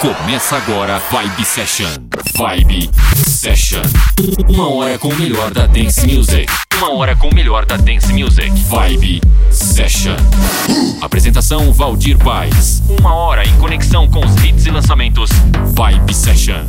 Começa agora Vibe Session. Vibe Session. Uma hora com o melhor da dance music. Uma hora com o melhor da dance music. Vibe Session. Apresentação Valdir Paz. Uma hora em conexão com os hits e lançamentos. Vibe Session.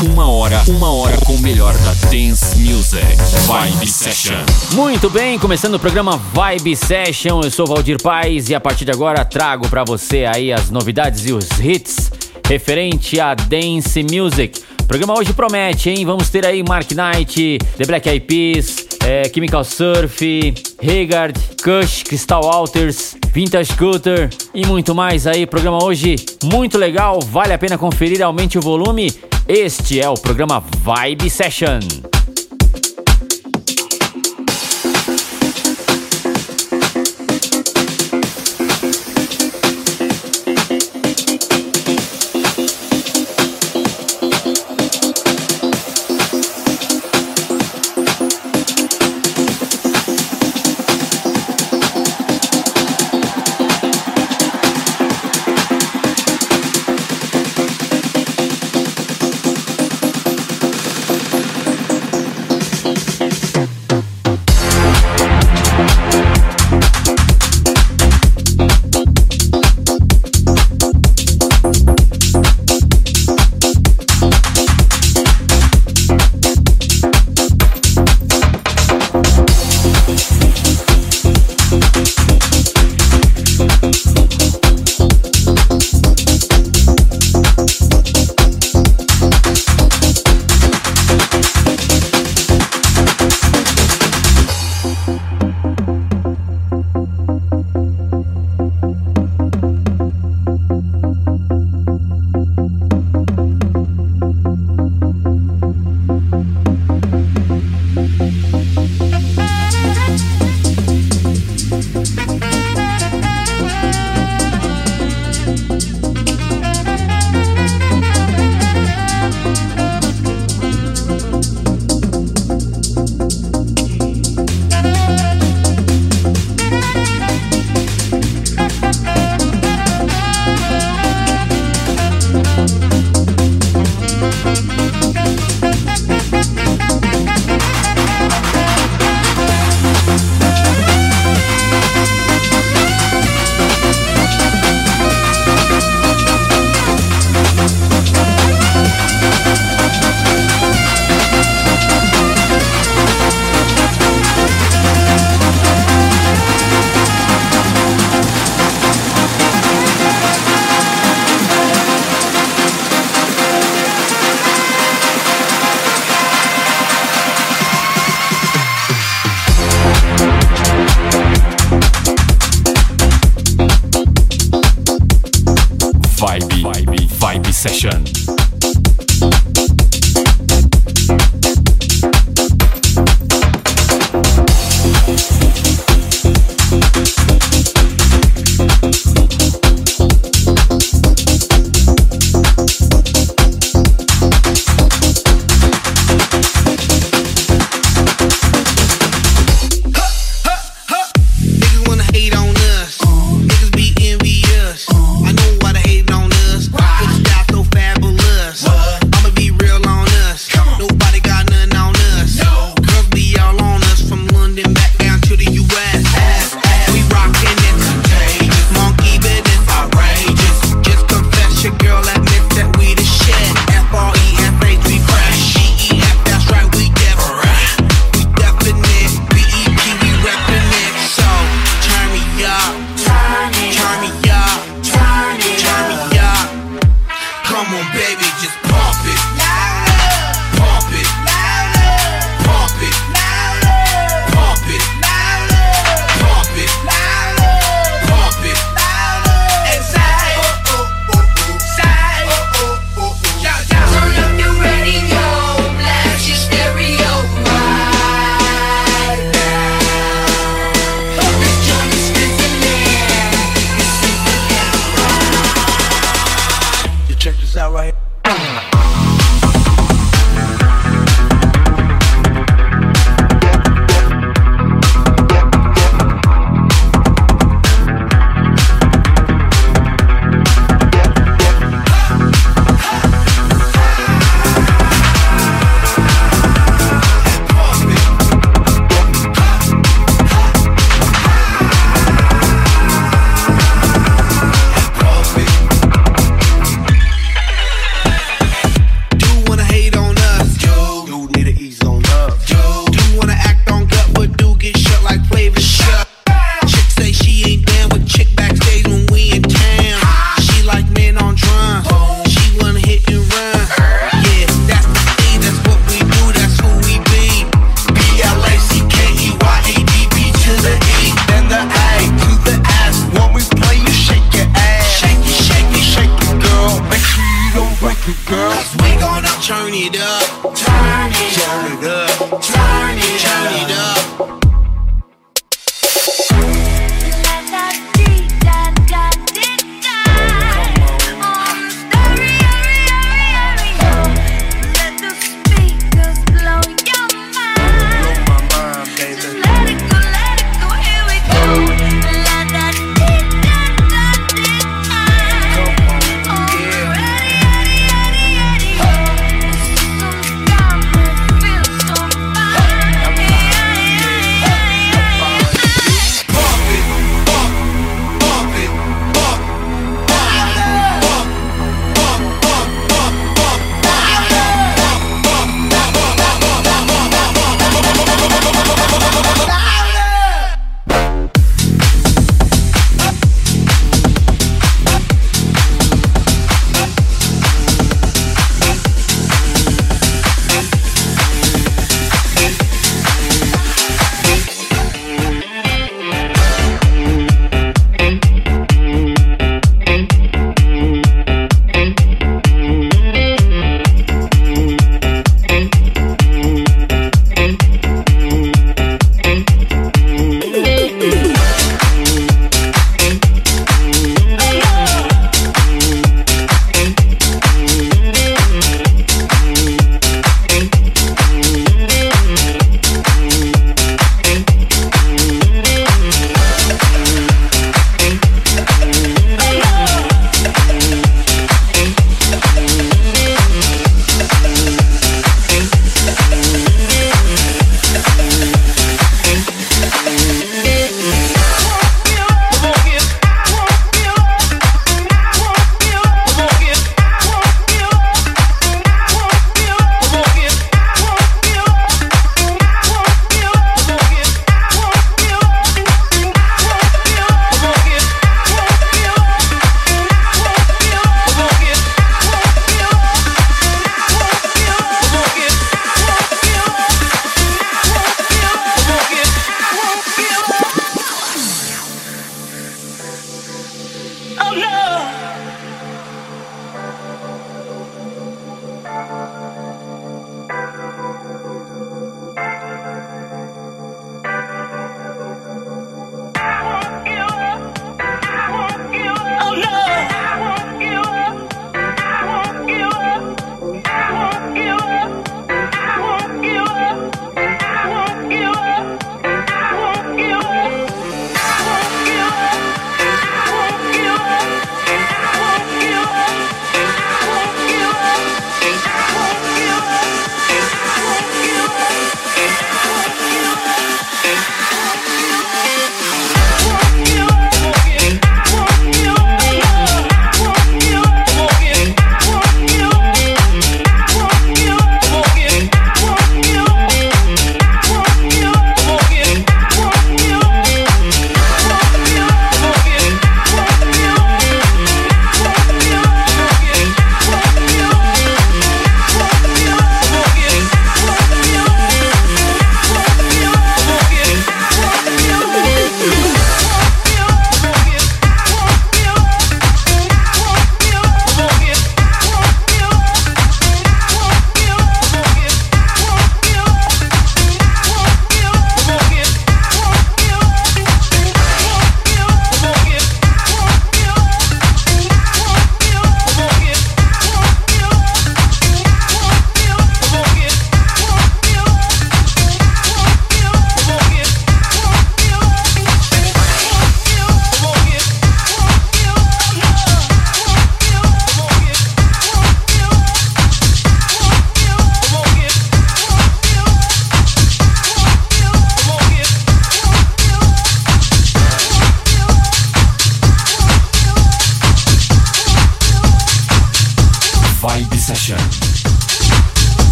Uma hora, uma hora com o melhor da dance music. Vibe Session. Muito bem, começando o programa Vibe Session. Eu sou Valdir Paz e a partir de agora trago para você aí as novidades e os hits referente a dance music. O programa hoje promete, hein? Vamos ter aí Mark Knight, The Black Eyed Peas, é, Chemical Surf, Haggard, Kush, Crystal Walters, Vintage Scooter e muito mais aí. Programa hoje muito legal, vale a pena conferir, aumente o volume. Este é o programa Vibe Session.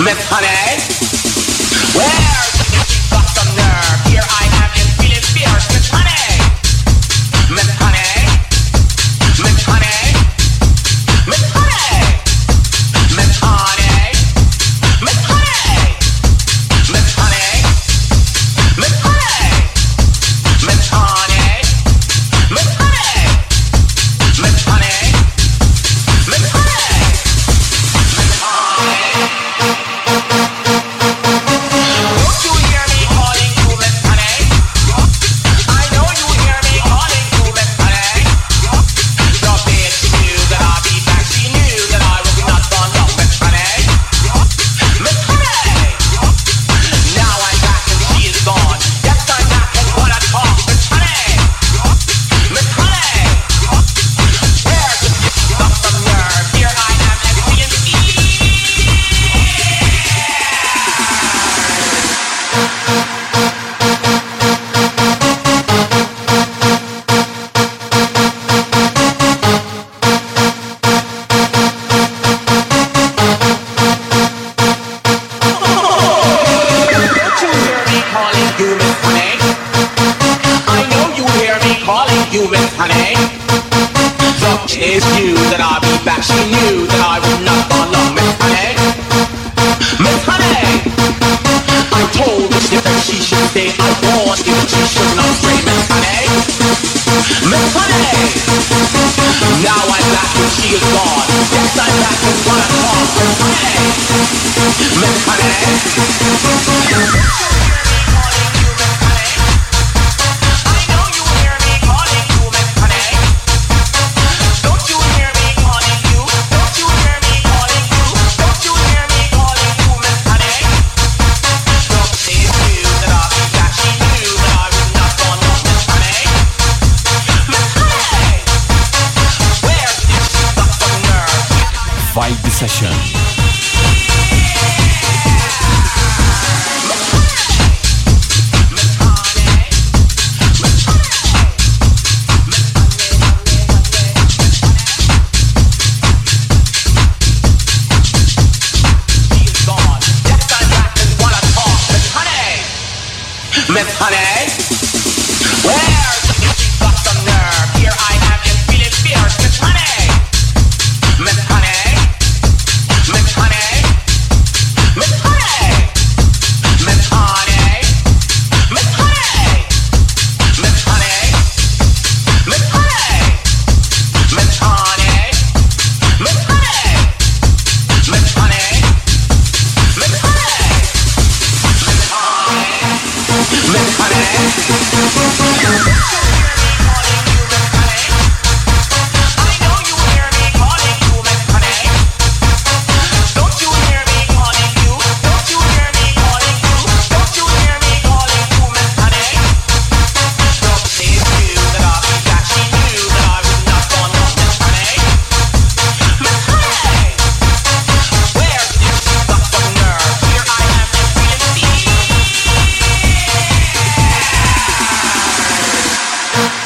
Miss Honey? Where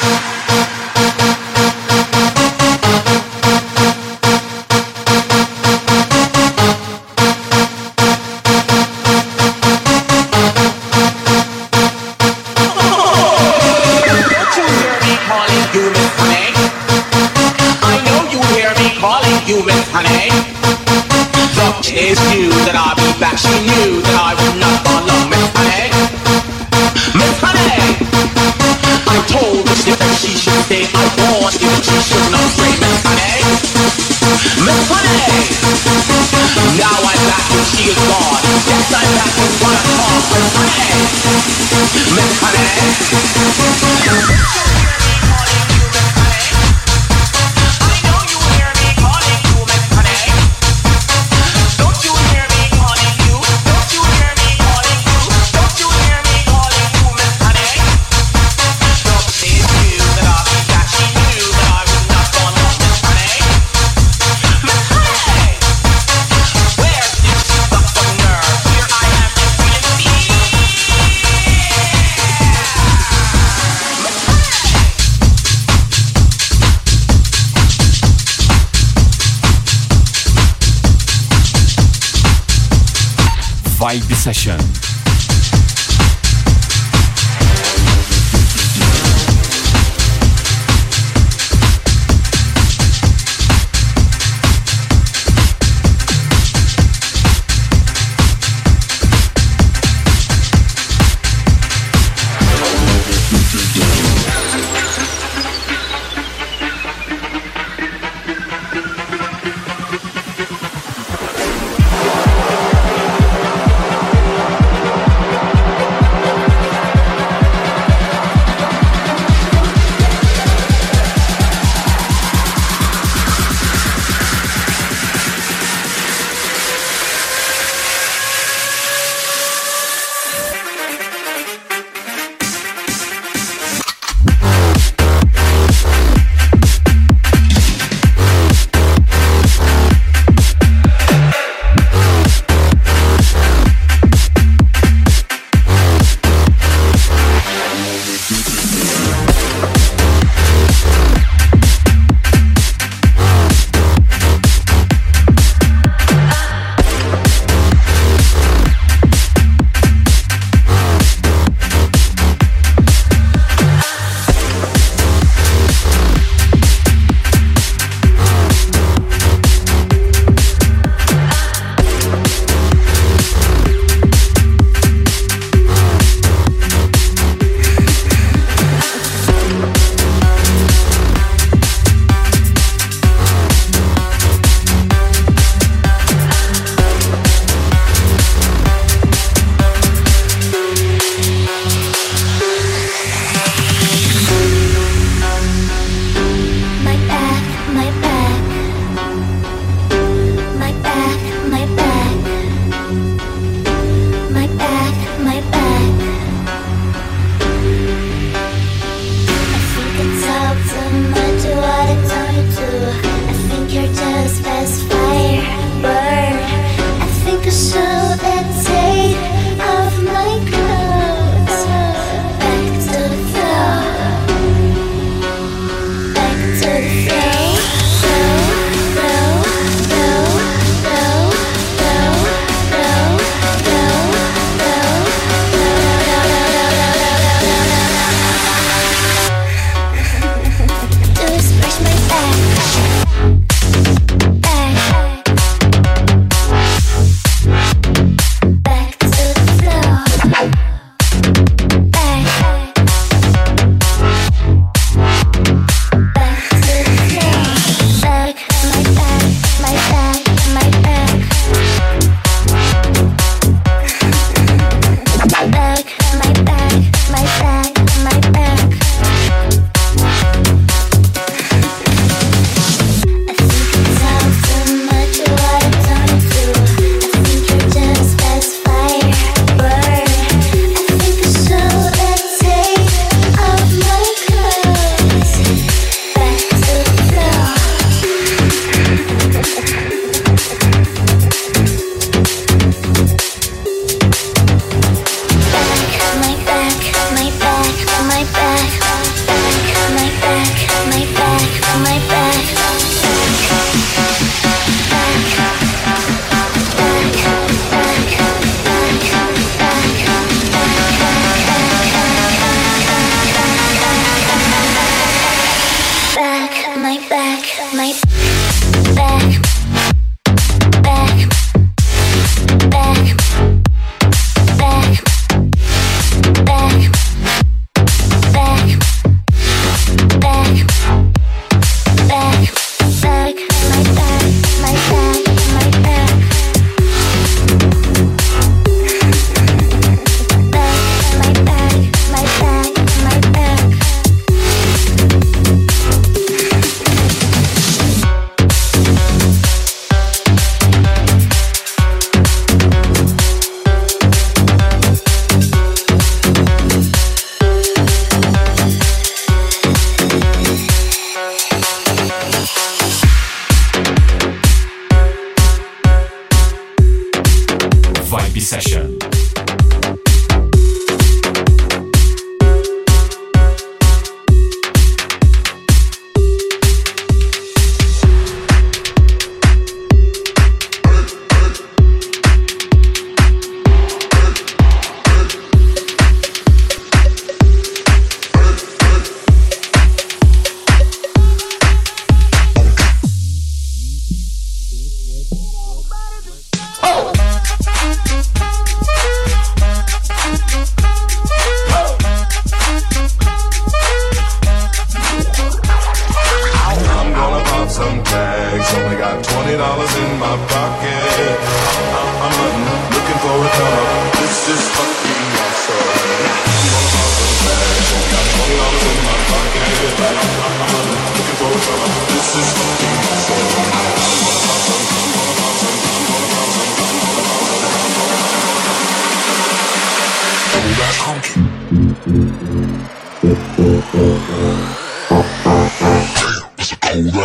Yeah.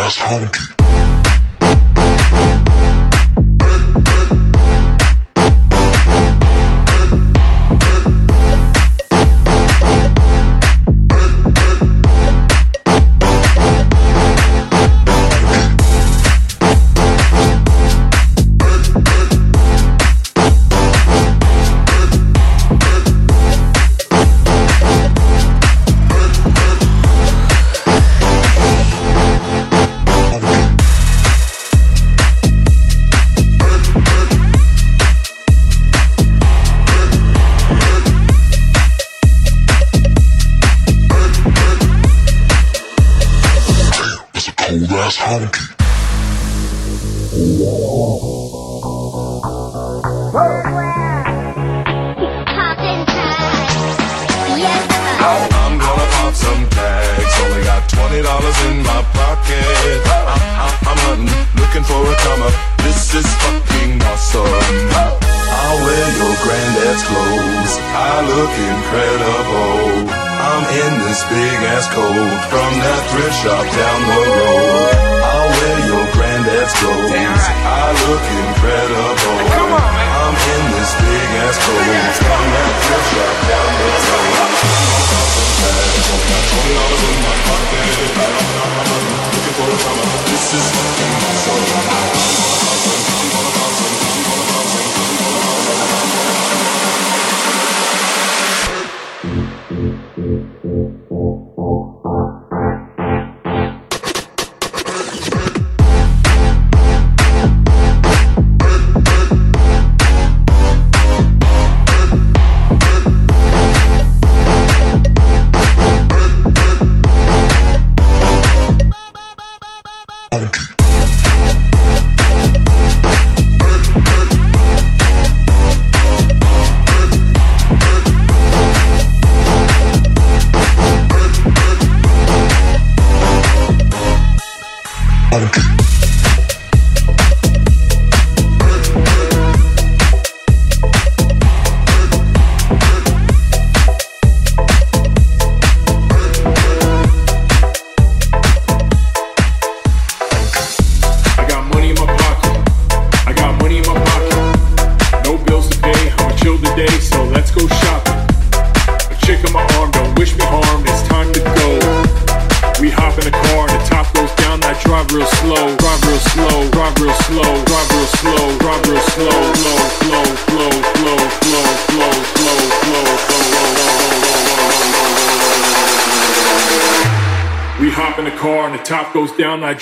ass honky.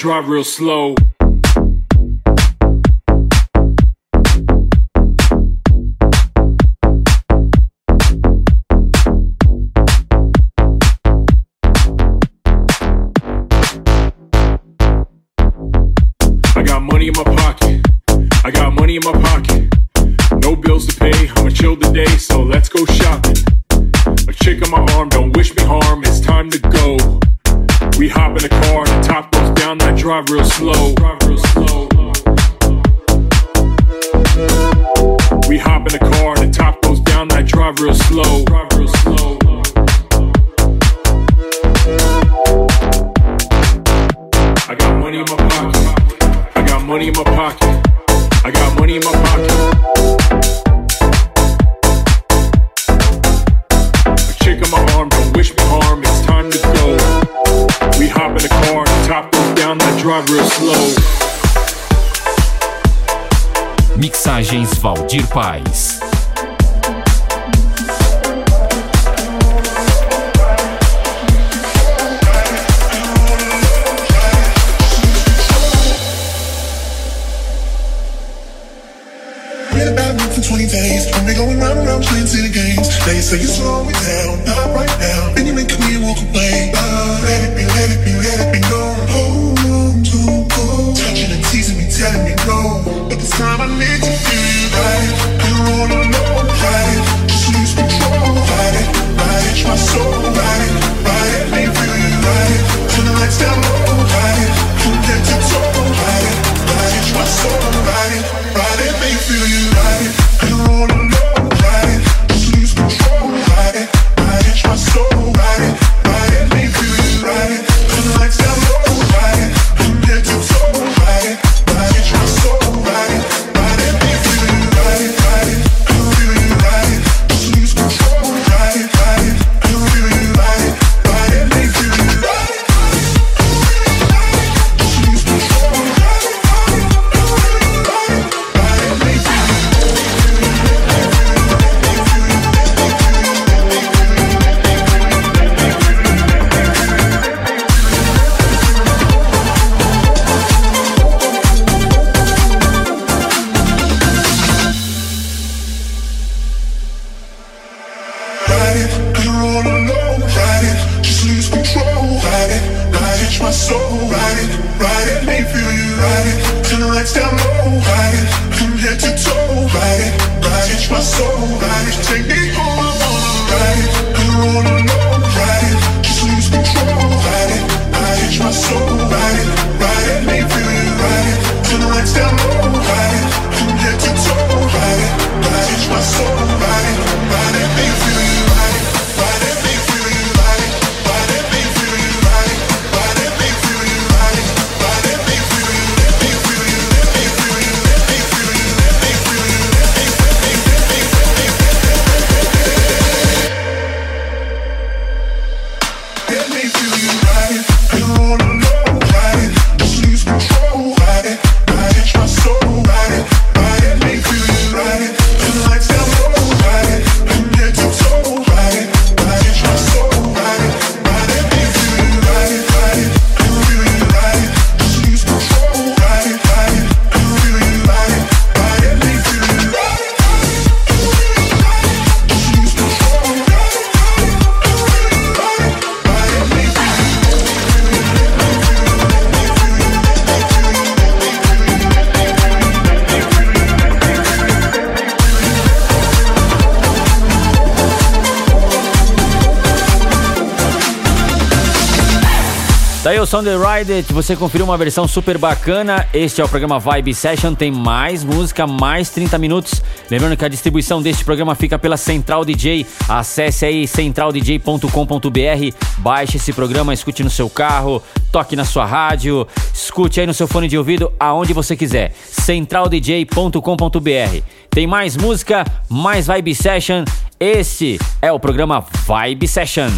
drive real slow. Mixagens Valdir Paz. They say you slow me down, not right now. Then you make me walk away. Oh, let it be, let it be, let it be. So. Daí o The Ride você conferiu uma versão super bacana. Este é o programa Vibe Session, tem mais música, mais 30 minutos. Lembrando que a distribuição deste programa fica pela Central DJ. Acesse aí centraldj.com.br, baixe esse programa, escute no seu carro, toque na sua rádio, escute aí no seu fone de ouvido, aonde você quiser. centraldj.com.br. Tem mais música, mais Vibe Session. Esse é o programa Vibe Session.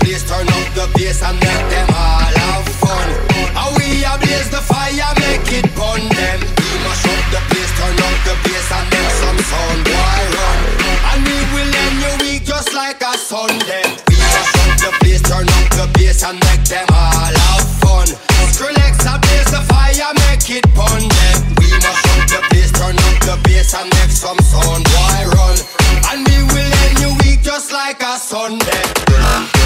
Place, turn up the bass and make them all have fun. And we blaze the fire, make it burn them. We mash up the place, turn up the bass and make some sound, boy run. And we will end your week just like a Sunday. We mash up the place, turn up the bass and make them all have fun. Skrillex a blaze the fire, make it burn them. We mash up the place, turn up the bass and make some sound, boy run. And we will end your week just like a Sunday.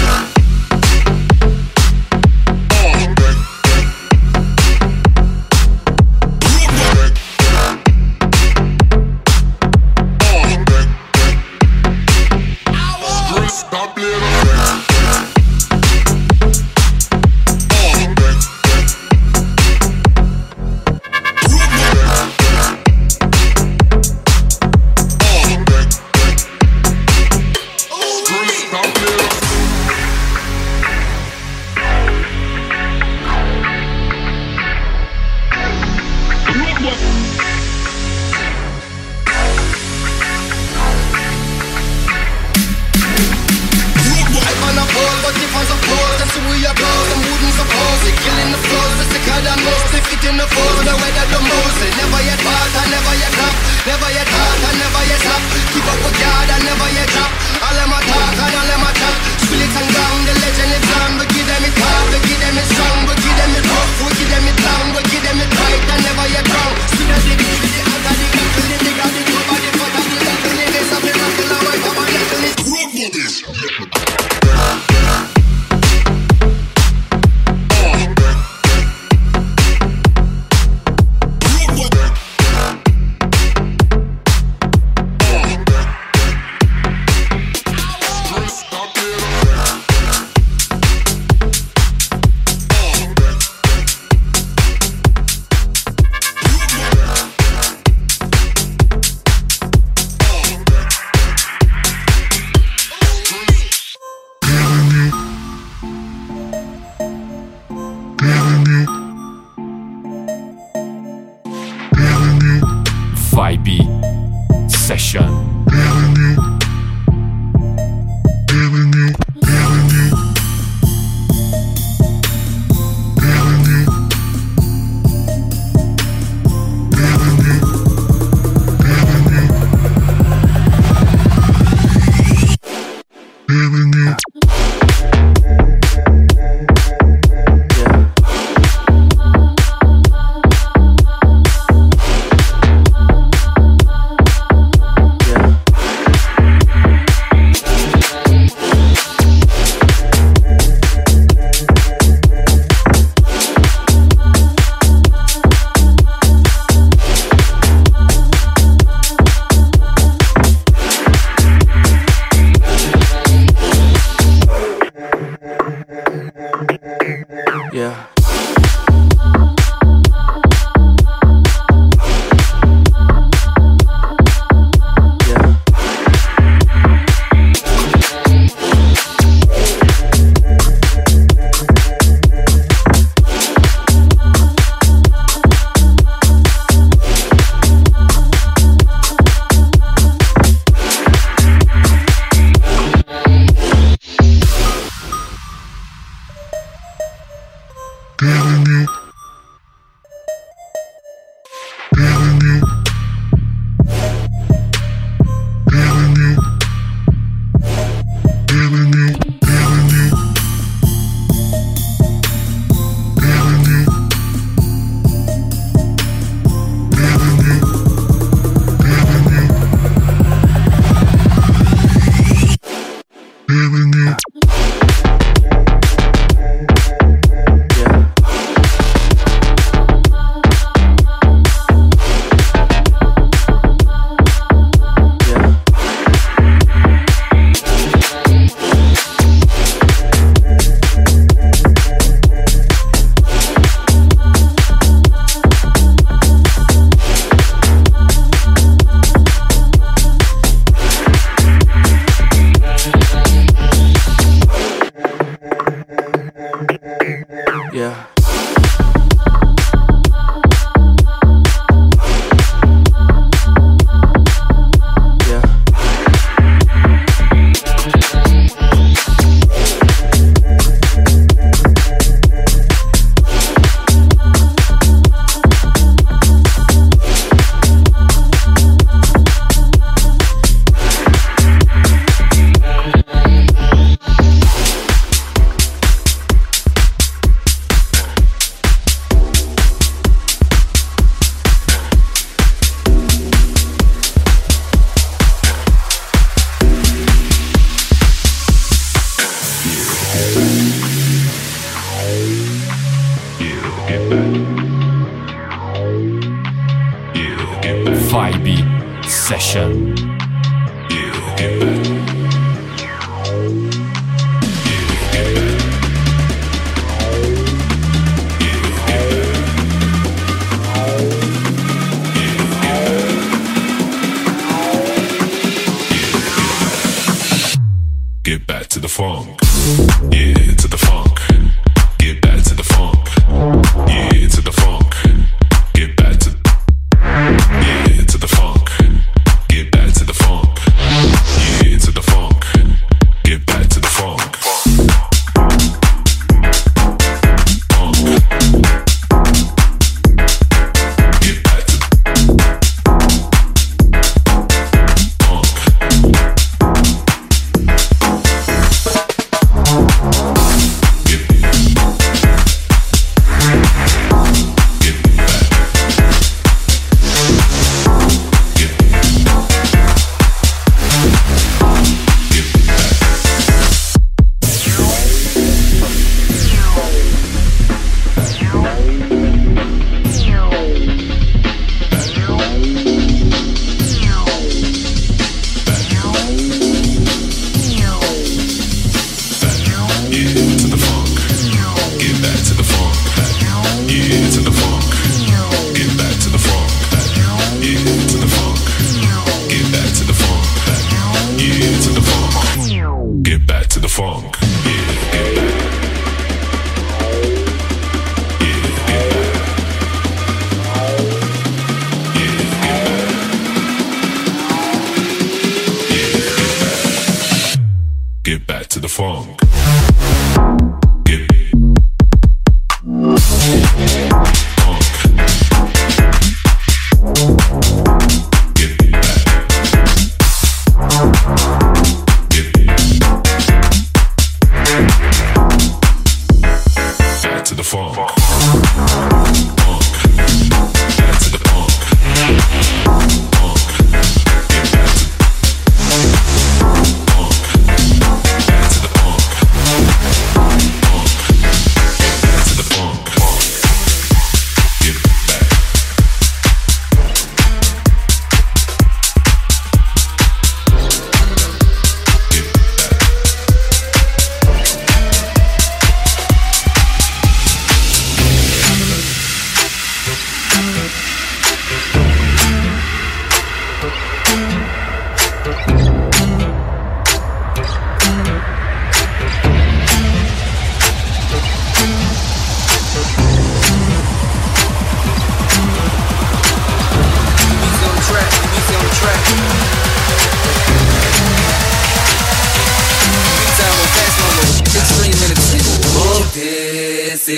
Sicker than most They fit in the foes, the weather the most Never yet part, I never yet drop Never yet hard, I never yet stop Keep up with God, I never yet drop All them a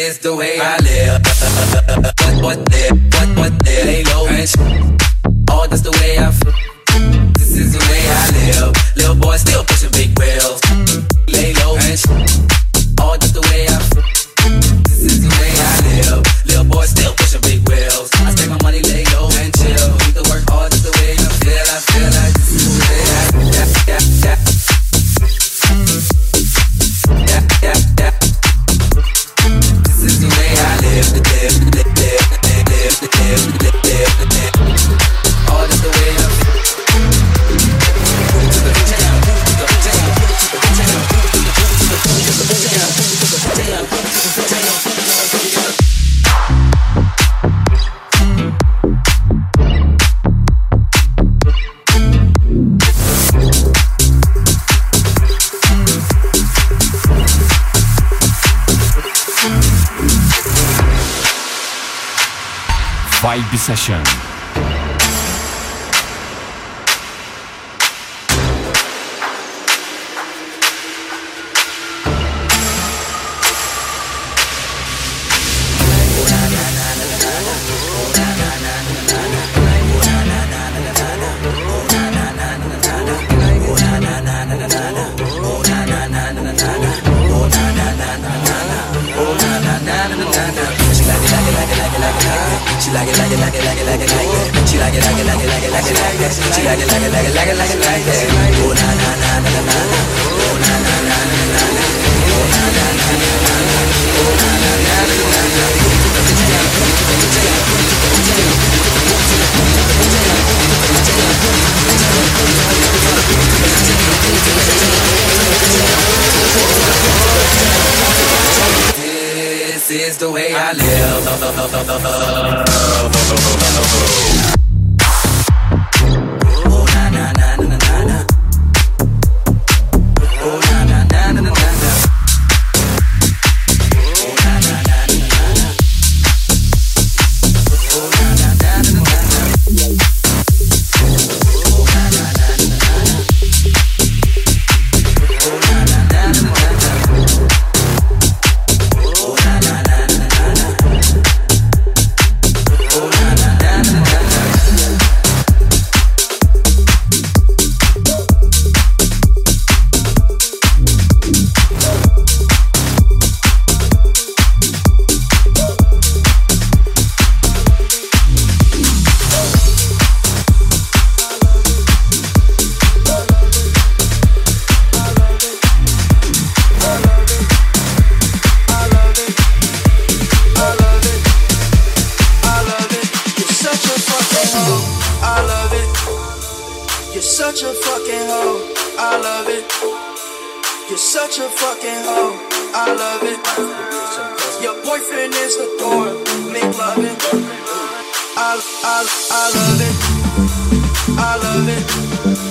is the way I live. What, what, what, what, what, they low. All that's the way I feel. Session. She like it, like it, like it, like it, like it, like it. She like it, like it, like it, like it, like it, like it. She like it, like it, like it, like it, like it, like it. Oh na na na na na. Oh na na na na na. Oh na na na na na. Oh na na na na na. Yeah is the way I live. love it.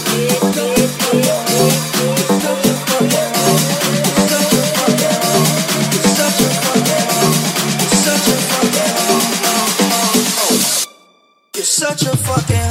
fucking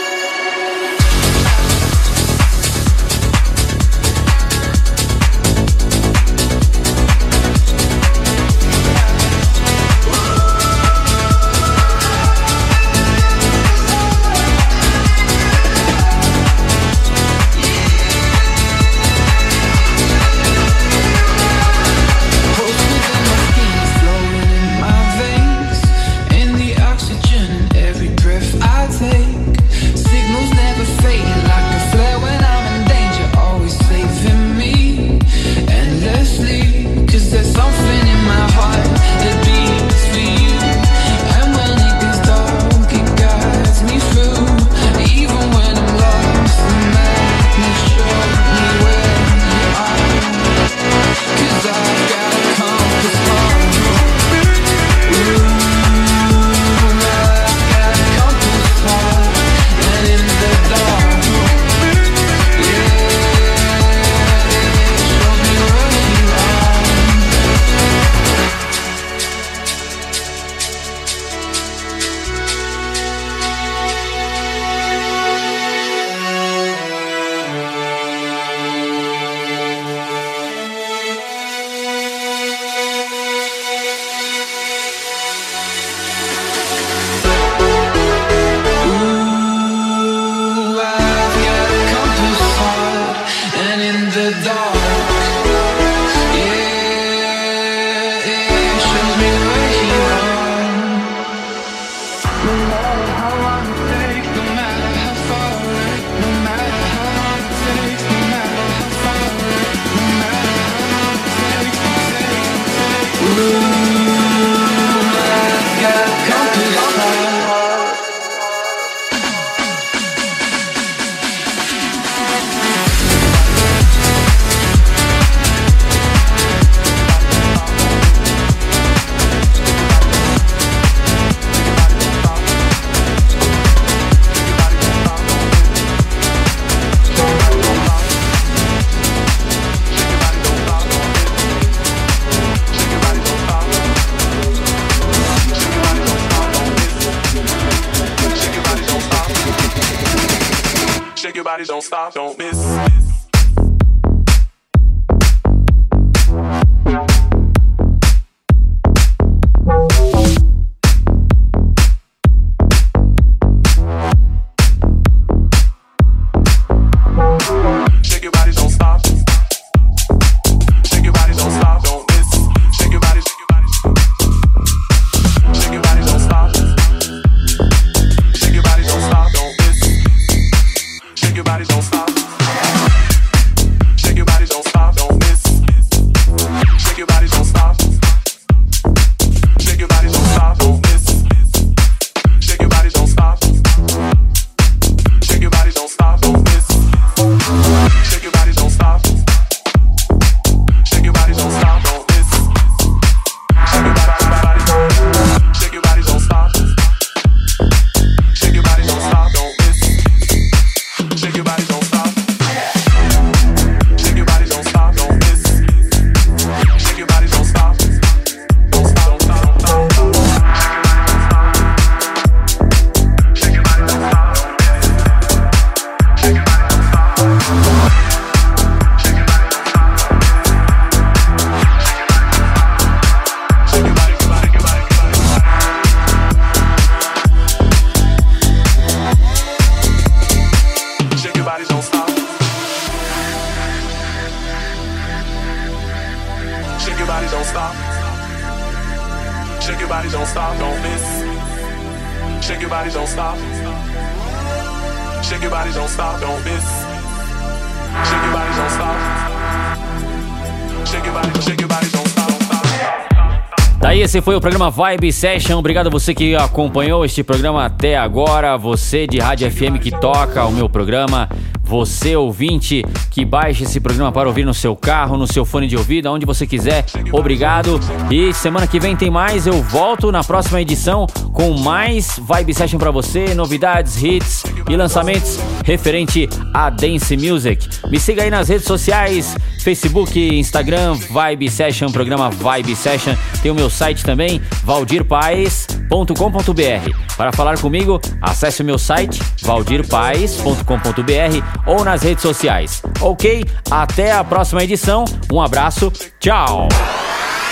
Foi o programa Vibe Session. Obrigado a você que acompanhou este programa até agora. Você de Rádio FM que toca o meu programa. Você ouvinte que baixa esse programa para ouvir no seu carro, no seu fone de ouvido, aonde você quiser. Obrigado. E semana que vem tem mais. Eu volto na próxima edição com mais Vibe Session para você, novidades, hits e lançamentos referente a dance music. Me siga aí nas redes sociais Facebook, Instagram, Vibe Session, programa Vibe Session. Tem o meu site também, valdirpaes.com.br. Para falar comigo, acesse o meu site, valdirpaes.com.br ou nas redes sociais. Ok? Até a próxima edição. Um abraço. Tchau.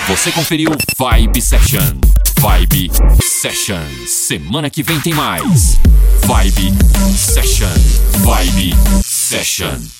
Você conferiu Vibe Session. Vibe Session. Semana que vem tem mais. Vibe Session. Vibe Session.